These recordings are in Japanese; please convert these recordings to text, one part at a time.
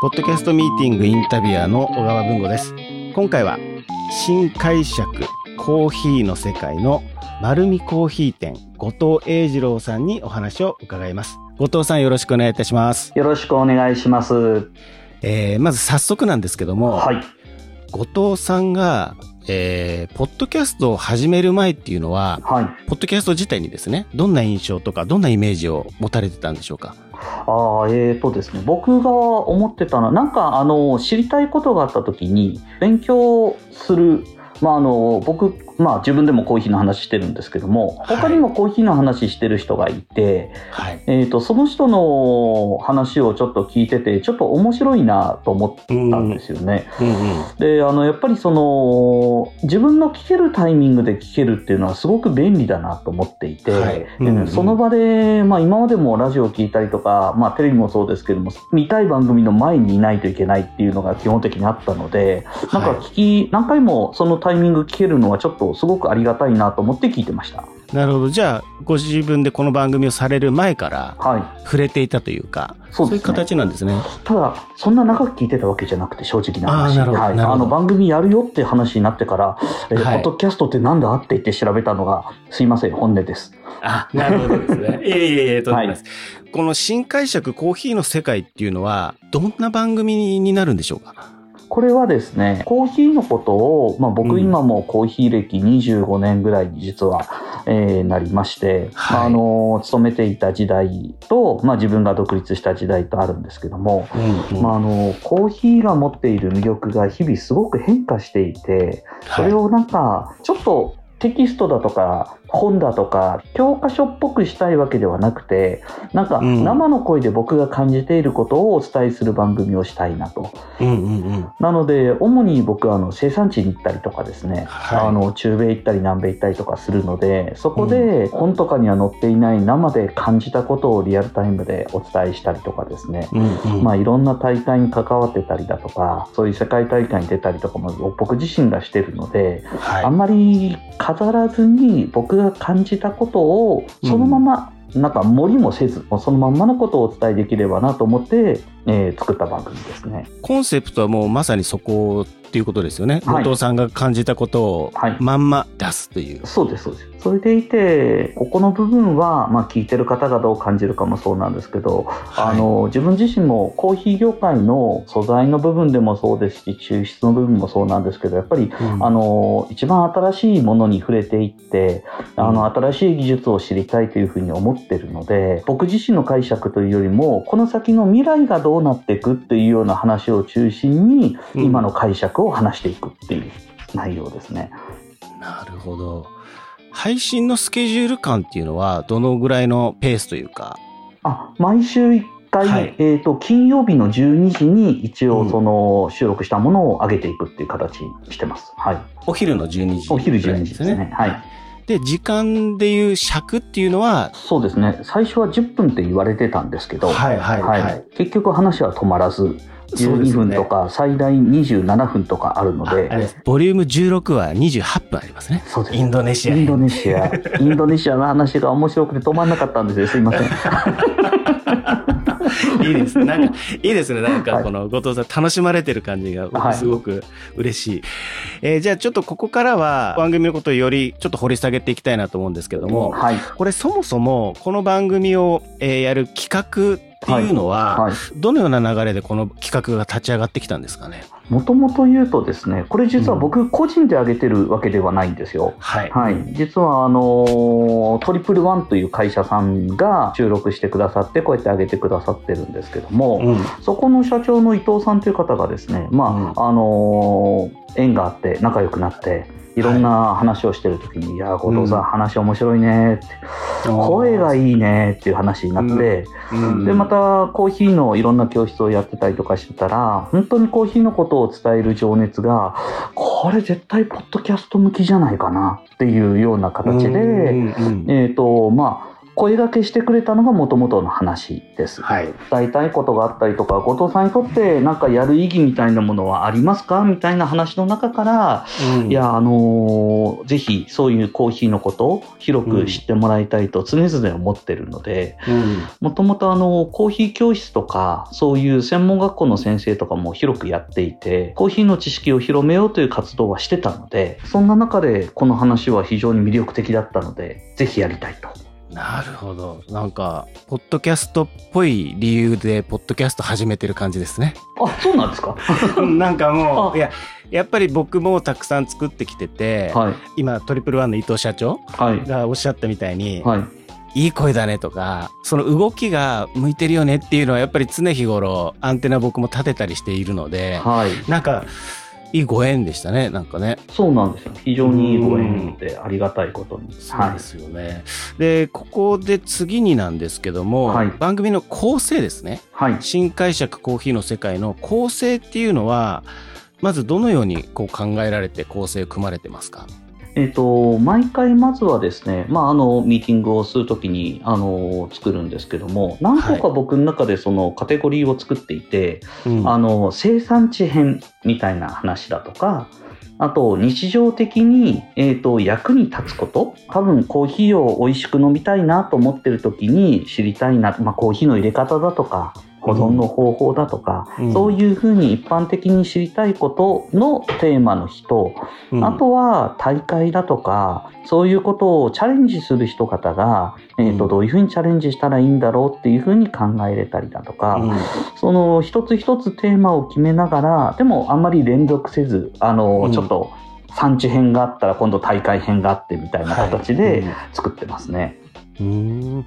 ポッドキャストミーティングインタビュアーの小川文吾です。今回は新解釈コーヒーの世界の丸見コーヒー店後藤英二郎さんにお話を伺います。後藤さんよろしくお願いいたします。よろしくお願いします。えー、まず早速なんですけども、はい。後藤さんが、えー、ポッドキャストを始める前っていうのは、はい。ポッドキャスト自体にですね、どんな印象とか、どんなイメージを持たれてたんでしょうか？ああ、えーとですね、僕が思ってたのは、なんか、あの、知りたいことがあった時に、勉強する、まあ、あの、僕、まあ、自分でもコーヒーの話してるんですけども、はい他にもコーヒーの話してる人がいて、はい。えーと、その人の話をちょっと聞いてて、ちょっと面白いなと思ったんですよね。うんうん。であのやっぱりその自分の聞けるタイミングで聞けるっていうのはすごく便利だなと思っていて、はいでうんうんその場で、まあ、今までもラジオを聞いたりとか、まあ、テレビもそうですけども見たい番組の前にいないといけないっていうのが基本的にあったのでなんか聞き、何回もそのタイミング聞けるのはちょっとすごくありがたいなと思って聞いてました。なるほど。じゃあ、ご自分でこの番組をされる前からはい触れていたというか、そうですねいう形なんですね。ただ、そんな長く聞いてたわけじゃなくて、正直な話。あの番組やるよって話になってから、えーはいポッドキャストってなんだって言って調べたのが、すいません、本音です。あ、なるほどですね。いえいえいえ、とんでもないです。この新解釈コーヒーの世界っていうのは、どんな番組になるんでしょうか？これはですね、コーヒーのことを、まあ、うん僕今もコーヒー歴25年ぐらいに実は、えーなりまして、はい。まああの、勤めていた時代と、まあ、自分が独立した時代とあるんですけども、うんうん。まあ、あの、コーヒーが持っている魅力が日々すごく変化していて、それをなんか、ちょっとテキストだとか、本だとか、教科書っぽくしたいわけではなくて、なんかうん生の声で僕が感じていることをお伝えする番組をしたいなと。うんうんうん。なので、主に僕はあの生産地に行ったりとかですね、はいあの中米行ったり南米行ったりとかするので、そこで本とかには載っていない生で感じたことをリアルタイムでお伝えしたりとかですね、うんうん。まあ、いろんな大会に関わってたりだとか、そういう世界大会に出たりとかも僕自身がしてるので、はいあんまり飾らずに僕が感じたことをそのまま、なんか盛りもせず、そのまんまのことをお伝えできればなと思って、えー作った番組ですね。コンセプトはもうまさにそこっていうことですよね。はい後藤さんが感じたことをはいまんま出すという。そうです、そうです。それでいて、ここの部分は、まあ、聞いてる方がどう感じるかもそうなんですけど、あの、自分自身もコーヒー業界の素材の部分でもそうですし、抽出の部分もそうなんですけど、やっぱり、うんあの、一番新しいものに触れていって、あの、新しい技術を知りたいというふうに思ってるので、僕自身の解釈というよりも、この先の未来がどうなっていくっていうような話を中心に、うん今の解釈を話していくっていう内容ですね。なるほど。配信のスケジュール感っていうのは、どのぐらいのペースというか？あ、毎週1回、はいえっ、と、金曜日の12時に一応うんその収録したものを上げていくっていう形にしてます。はい。お昼の12時、お昼12時ですね。はい。で、時間でいう尺っていうのは、そうですね。最初は10分って言われてたんですけど、はいはいはい結局話は止まらず、12そうですよね分とか最大27分とかあるので、ボリューム16は28分ありますね。そうですインドネシアインドネシア、インドネシアの話が面白くて止まんなかったんですよ。すいません。いいです。なんか、いいですね。なんか、はいこの後藤さん楽しまれてる感じが、すごく嬉しい。えーじゃあちょっとここからは番組のことをよりちょっと掘り下げていきたいなと思うんですけども、はい。これそもそもこの番組を、えーやる企画っていうのは、はい。どのような流れでこの企画が立ち上がってきたんですかね？もともと言うとですね、これ実は僕個人で上げてるわけではないんですよ。はい。はい、実はあのトリプルワンという会社さんが収録してくださってこうやって上げてくださってるんですけども、うん。そこの社長の伊藤さんという方がですね、まああの縁があって仲良くなっていろんな話をしてる時に「い。や後藤さん、うん。話面白いね」って「声がいいね」っていう話になって、うん。でまたコーヒーのいろんな教室をやってたりとかしてたら本当にコーヒーのことを伝える情熱がこれ絶対ポッドキャスト向きじゃないかなっていうような形で、えっ、とまあ声掛けしてくれたのがもともとの話です。はい。伝えたいことがあったりとか、後藤さんにとってなんかやる意義みたいなものはありますかみたいな話の中から、うんいや、あのーぜひそういうコーヒーのことを広く知ってもらいたいと常々思ってるので、うん。もともとあの、コーヒー教室とか、そういう専門学校の先生とかも広くやっていて、コーヒーの知識を広めようという活動はしてたので、そんな中でこの話は非常に魅力的だったので、ぜひやりたいと。なるほど。なんか、ポッドキャストっぽい理由で、ポッドキャスト始めてる感じですね。あ、そうなんですか？なんかもう、あいや、やっぱり僕もたくさん作ってきてて、はい。今、トリプルワンの伊藤社長はい。がおっしゃったみたいに、はい。いい声だねとか、その動きが向いてるよねっていうのはやっぱり常日頃アンテナ僕も立てたりしているので、はい。なんか、いいご縁でしたね、なんかね。そうなんですよ。非常にいいご縁でありがたいことに。はいそうで。すよね。で、ここで次になんですけども、はい番組の構成ですね。はい。新解釈コーヒーの世界の構成っていうのは、まずどのようにこう考えられて構成組まれてますか？えっ、と、毎回まずはですね、まあ、あの、ミーティングをするときに、あの、作るんですけども、何個か僕の中でそのカテゴリーを作っていて、うん。あの、生産地編みたいな話だとか、あと、日常的に、えっ、と、役に立つこと多分、コーヒーを美味しく飲みたいなと思ってる時に知りたいな、まあ、コーヒーの入れ方だとか、保存の方法だとか、うん。そういうふうに一般的に知りたいことのテーマの人、うん。あとは大会だとか、そういうことをチャレンジする人方が、えーとうん。どういうふうにチャレンジしたらいいんだろうっていうふうに考えれたりだとか、うん。その一つ一つテーマを決めながら、でもあんまり連続せず、あの、うん。ちょっと産地編があったら今度大会編があってみたいな形ではい。作ってますね。うん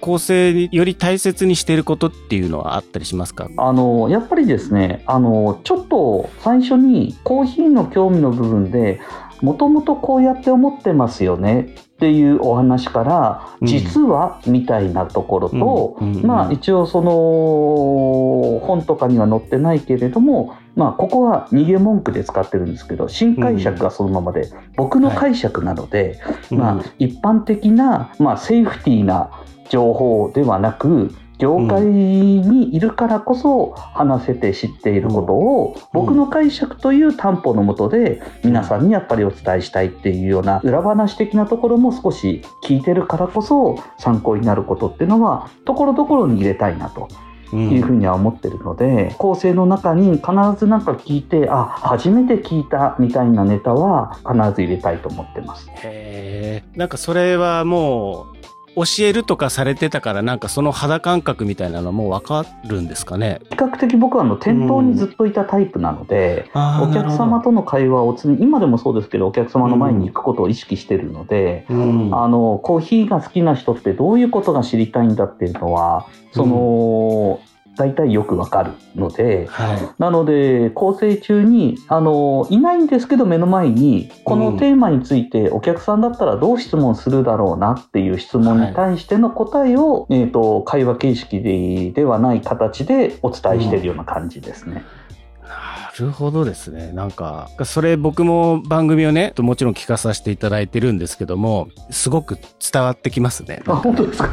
構成により大切にしていることっていうのはあったりしますか？あの、やっぱりですね、あの、ちょっと最初にコーヒーの興味の部分で、もともとこうやって思ってますよねっていうお話から、うん。実はみたいなところと、うんうんうん。まあ一応その本とかには載ってないけれども、まあここは逃げ文句で使ってるんですけど、新解釈がそのままで、僕の解釈なので、まあ、一般的な、まあ、セーフティーな情報ではなく業界にいるからこそ話せて知っていることを僕の解釈という担保のもとで皆さんにやっぱりお伝えしたいっていうような裏話的なところも少し聞いてるからこそ参考になることっていうのはところどころに入れたいなとうんいうふうには思ってるので、構成の中に必ずなんか聞いてあ初めて聞いたみたいなネタは必ず入れたいと思ってます。へえ。なんかそれはもう、教えるとかされてたから、なんかその肌感覚みたいなのはもうわかるんですかね？比較的僕はあの店頭にずっといたタイプなので、あお客様との会話を常に今でもそうですけどお客様の前に行くことを意識してるので、うん、あのコーヒーが好きな人ってどういうことが知りたいんだっていうのはその、大体よくわかるので。はなので、構成中に、あの、いないんですけど目の前に、このテーマについてお客さんだったらどう質問するだろうなっていう質問に対しての答えを、えっ、と、会話形式でではない形でお伝えしているような感じですね。い。なるほどですね。なんか、それ僕も番組をね、もちろん聞かさせていただいてるんですけども、すごく伝わってきますね。あ、本当ですか？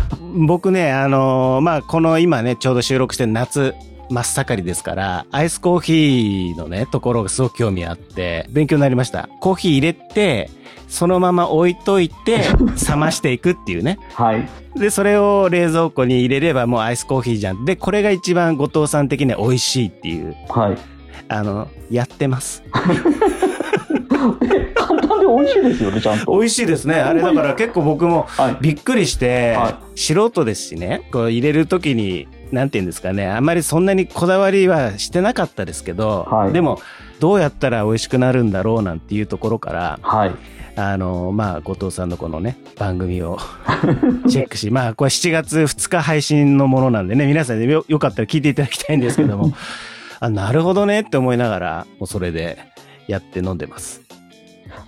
僕ね、あのーまあ、この今ね、ちょうど収録してる夏、真っ盛りですから、アイスコーヒーのね、ところがすごく興味あって、勉強になりました。コーヒー入れて、そのまま置いといて、冷ましていくっていうね。はい。で、それを冷蔵庫に入れればもうアイスコーヒーじゃん。で、これが一番後藤さん的には美味しいっていう、はい。あの、やってます。で簡単で美味しいですよね、ちゃんと。美味しいですね。あれだから結構僕もはい。びっくりして、は素人ですしね、こう入れるときに、なんて言うんですかね、あんまりそんなにこだわりはしてなかったですけど、はいでも、どうやったら美味しくなるんだろうなんていうところから、はい。あの、まあ、後藤さんのこのね、番組を チェックし、まあ、これ7月2日配信のものなんでね、皆さんでよよかったら聞いていただきたいんですけども、あ、なるほどねって思いながら、もうそれでやって飲んでます。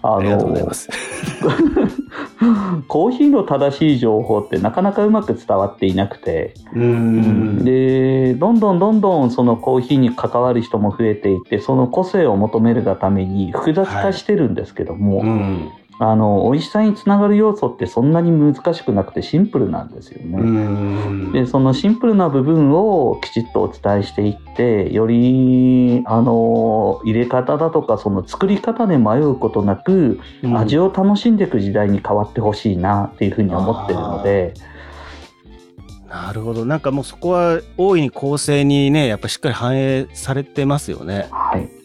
あありがとうございます。コーヒーの正しい情報ってなかなかうまく伝わっていなくて、うーん。でどんどんどんどんそのコーヒーに関わる人も増えていってその個性を求めるがために複雑化してるんですけども、うん。あの美味しさにつながる要素ってそんなに難しくなくてシンプルなんですよね。でそのシンプルな部分をきちっとお伝えしていってよりあの入れ方だとかその作り方で迷うことなく、うん、味を楽しんでいく時代に変わってほしいなっていうふうに思ってるので。なるほど。なんかもうそこは大いに構成にね、やっぱしっかり反映されてますよね。はい。